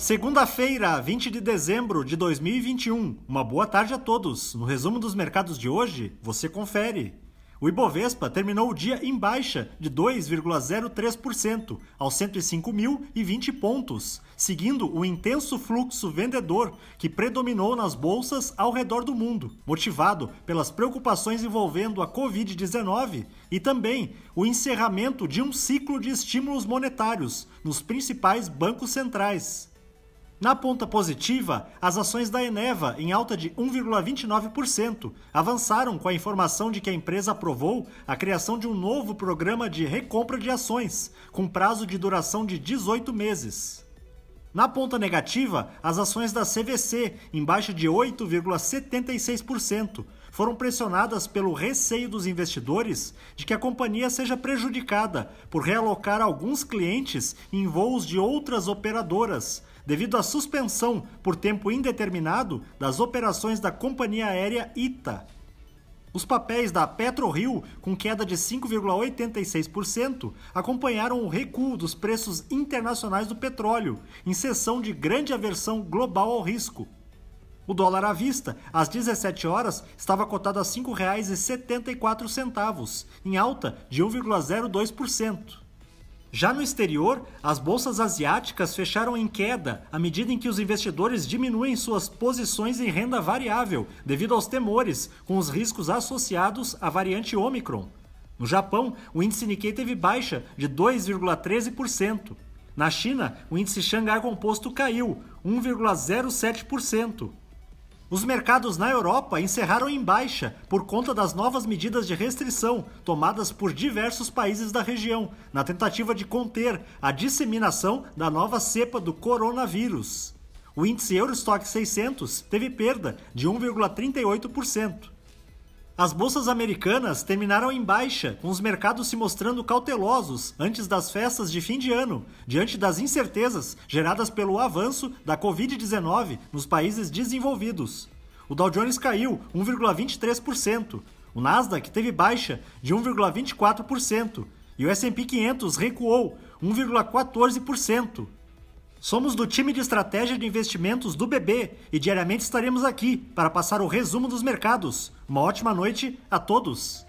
Segunda-feira, 20 de dezembro de 2021. Uma boa tarde a todos. No resumo dos mercados de hoje, você confere. O Ibovespa terminou o dia em baixa de 2,03% aos 105.020 pontos, seguindo o intenso fluxo vendedor que predominou nas bolsas ao redor do mundo, motivado pelas preocupações envolvendo a Covid-19 e também o encerramento de um ciclo de estímulos monetários nos principais bancos centrais. Na ponta positiva, as ações da Eneva, em alta de 1,29%, avançaram com a informação de que a empresa aprovou a criação de um novo programa de recompra de ações, com prazo de duração de 18 meses. Na ponta negativa, as ações da CVC, em baixa de 8,76%, foram pressionadas pelo receio dos investidores de que a companhia seja prejudicada por realocar alguns clientes em voos de outras operadoras, devido à suspensão por tempo indeterminado das operações da companhia aérea ITA. Os papéis da PetroRio, com queda de 5,86%, acompanharam o recuo dos preços internacionais do petróleo, em sessão de grande aversão global ao risco. O dólar à vista, às 17 horas, estava cotado a R$ 5,74, em alta de 1,02%. Já no exterior, as bolsas asiáticas fecharam em queda à medida em que os investidores diminuem suas posições em renda variável devido aos temores com os riscos associados à variante Omicron. No Japão, o índice Nikkei teve baixa de 2,13%. Na China, o índice Xangai Composto caiu 1,07%. Os mercados na Europa encerraram em baixa por conta das novas medidas de restrição tomadas por diversos países da região, na tentativa de conter a disseminação da nova cepa do coronavírus. O índice Eurostock 600 teve perda de 1,38%. As bolsas americanas terminaram em baixa, com os mercados se mostrando cautelosos antes das festas de fim de ano, diante das incertezas geradas pelo avanço da Covid-19 nos países desenvolvidos. O Dow Jones caiu 1,23%, o Nasdaq teve baixa de 1,24% e o S&P 500 recuou 1,14%. Somos do time de estratégia de investimentos do BB e diariamente estaremos aqui para passar o resumo dos mercados. Uma ótima noite a todos!